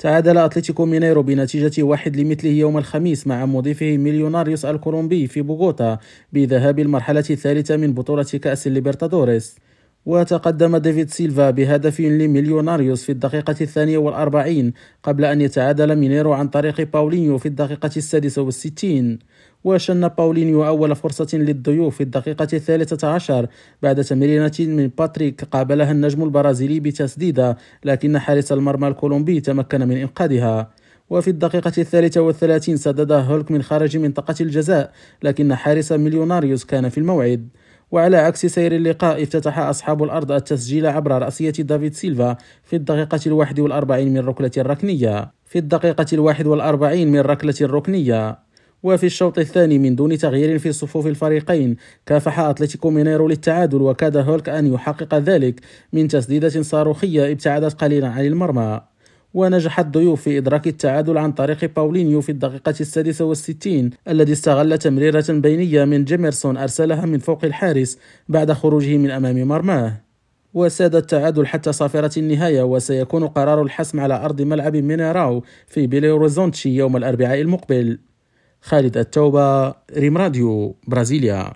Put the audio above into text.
تعادل أتلتيكو مينيرو بنتيجة واحد لمثله يوم الخميس مع مضيفه مليوناريوس الكولومبي في بوغوتا بذهاب المرحلة الثالثة من بطولة كأس الليبرتادوريس. وتقدم ديفيد سيلفا بهدف لمليوناريوس في الدقيقة الثانية والأربعين قبل أن يتعادل مينيرو عن طريق باولينيو في الدقيقة السادسة والستين. وشن باولينيو أول فرصة للضيوف في الدقيقة الثالثة عشر بعد تمريرة من باتريك قابلها النجم البرازيلي بتسديدة لكن حارس المرمى الكولومبي تمكن من إنقاذها. وفي الدقيقة الثالثة والثلاثين سدد هولك من خارج منطقة الجزاء لكن حارس مليوناريوس كان في الموعد. وعلى عكس سير اللقاء افتتح أصحاب الأرض التسجيل عبر رأسية دافيد سيلفا في الدقيقة الواحد والأربعين من ركلة الركنية في الدقيقة الواحد والأربعين من ركلة الركنية وفي الشوط الثاني من دون تغيير في صفوف الفريقين كافح أتلتيكو مينيرو للتعادل وكاد هولك أن يحقق ذلك من تسديدة صاروخية ابتعدت قليلا عن المرمى. ونجح الضيوف في إدراك التعادل عن طريق باولينيو في الدقيقة السادسة والستين الذي استغل تمريرة بينية من جيميرسون أرسلها من فوق الحارس بعد خروجه من أمام مرماه. وساد التعادل حتى صافرة النهاية وسيكون قرار الحسم على أرض ملعب مينيراو في بيليوريزونتشي يوم الأربعاء المقبل. خالد التوبة ريم راديو برازيليا.